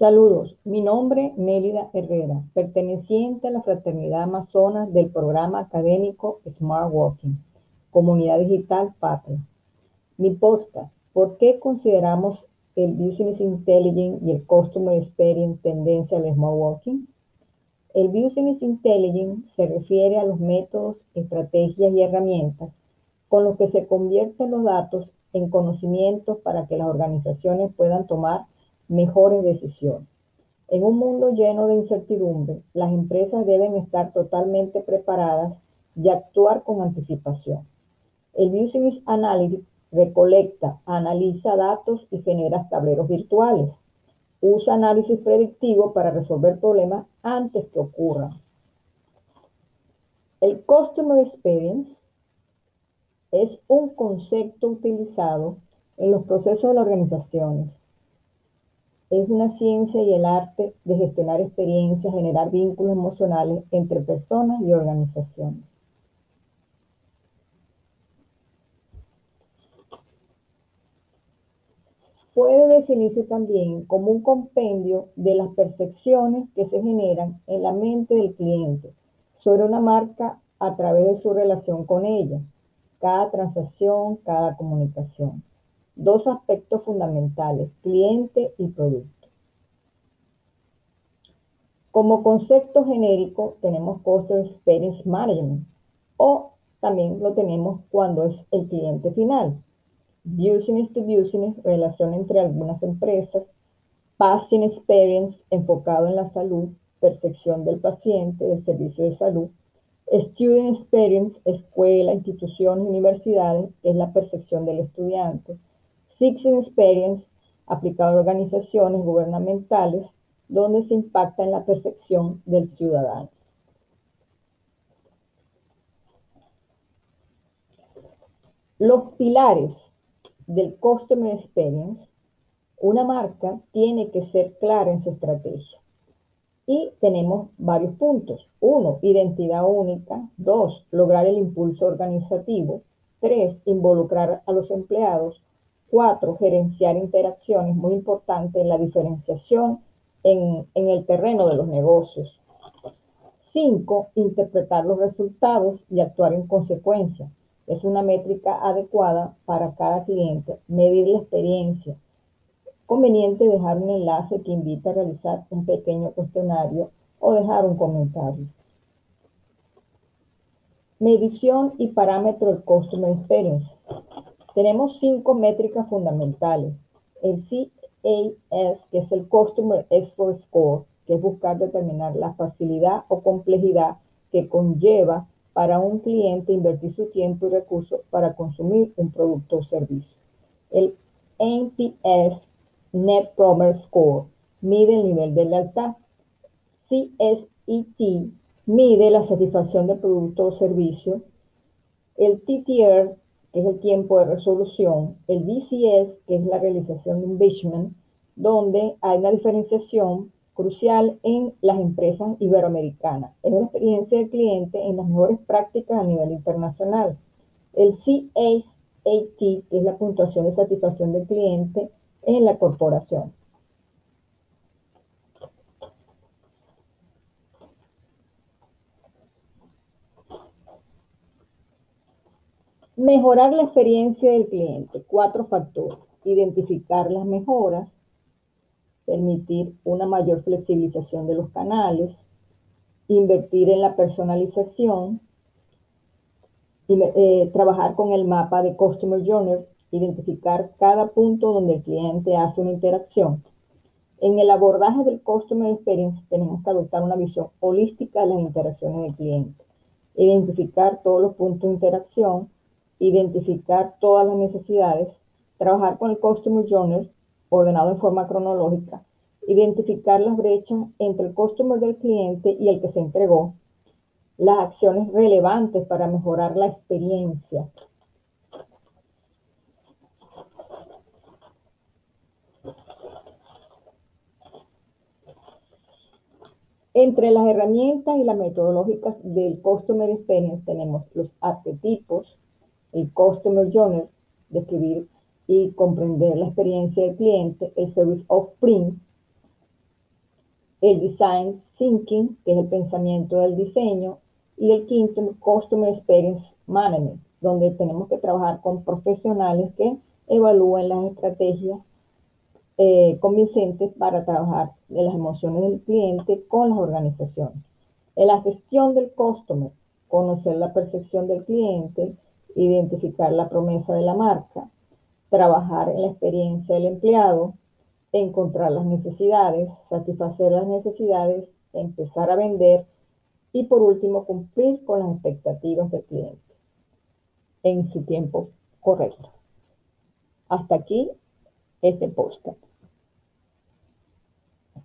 Saludos, mi nombre Nélida Herrera, perteneciente a la Fraternidad Amazonas del programa académico Smart Walking, Comunidad Digital Patria. Mi posta, ¿por qué consideramos el Business Intelligence y el Customer Experience tendencia al Smart Walking? El Business Intelligence se refiere a los métodos, estrategias y herramientas con los que se convierten los datos en conocimientos para que las organizaciones puedan tomar mejores decisiones. En un mundo lleno de incertidumbre, las empresas deben estar totalmente preparadas y actuar con anticipación. El Business Analytics recolecta, analiza datos y genera tableros virtuales. Usa análisis predictivo para resolver problemas antes que ocurran. El Customer Experience es un concepto utilizado en los procesos de las organizaciones es una ciencia y el arte de gestionar experiencias, generar vínculos emocionales entre personas y organizaciones. Puede definirse también como un compendio de las percepciones que se generan en la mente del cliente sobre una marca a través de su relación con ella, cada transacción, cada comunicación dos aspectos fundamentales, cliente y producto. Como concepto genérico tenemos Customer Experience Management o también lo tenemos cuando es el cliente final. Business to Business, relación entre algunas empresas. Patient Experience, enfocado en la salud, percepción del paciente, del servicio de salud. Student Experience, escuela, instituciones, universidades, es la percepción del estudiante. Citizen Experience aplicado a organizaciones gubernamentales donde se impacta en la percepción del ciudadano. Los pilares del Customer Experience, una marca tiene que ser clara en su estrategia. Y tenemos varios puntos. Uno, identidad única. Dos, lograr el impulso organizativo. Tres, involucrar a los empleados. Cuatro, gerenciar interacciones, muy importante la diferenciación en, en el terreno de los negocios. Cinco, interpretar los resultados y actuar en consecuencia. Es una métrica adecuada para cada cliente. Medir la experiencia. Conveniente dejar un enlace que invita a realizar un pequeño cuestionario o dejar un comentario. Medición y parámetro del Customer Experience. Tenemos cinco métricas fundamentales. El CAS, que es el Customer Effort Score, que es buscar determinar la facilidad o complejidad que conlleva para un cliente invertir su tiempo y recursos para consumir un producto o servicio. El NPS, Net Promoter Score, mide el nivel de lealtad. CSET mide la satisfacción del producto o servicio. El TTR es el tiempo de resolución, el BCS, que es la realización de un donde hay una diferenciación crucial en las empresas iberoamericanas. Es una experiencia del cliente en las mejores prácticas a nivel internacional. El CAT, que es la puntuación de satisfacción del cliente en la corporación. Mejorar la experiencia del cliente. Cuatro factores. Identificar las mejoras, permitir una mayor flexibilización de los canales, invertir en la personalización, eh, trabajar con el mapa de Customer Journey, identificar cada punto donde el cliente hace una interacción. En el abordaje del Customer Experience tenemos que adoptar una visión holística de las interacciones del cliente, identificar todos los puntos de interacción, identificar todas las necesidades, trabajar con el Customer Journey ordenado en forma cronológica, identificar las brechas entre el customer del cliente y el que se entregó, las acciones relevantes para mejorar la experiencia. Entre las herramientas y las metodológicas del Customer Experience tenemos los arquetipos, el Customer Journey, describir y comprender la experiencia del cliente, el Service of Print, el design thinking, que es el pensamiento del diseño, y el quinto, customer experience management, donde tenemos que trabajar con profesionales que evalúen las estrategias eh, convincentes para trabajar de las emociones del cliente con las organizaciones. En la gestión del customer, conocer la percepción del cliente, identificar la promesa de la marca, trabajar en la experiencia del empleado, encontrar las necesidades, satisfacer las necesidades, empezar a vender y por último cumplir con las expectativas del cliente en su tiempo correcto. Hasta aquí este podcast.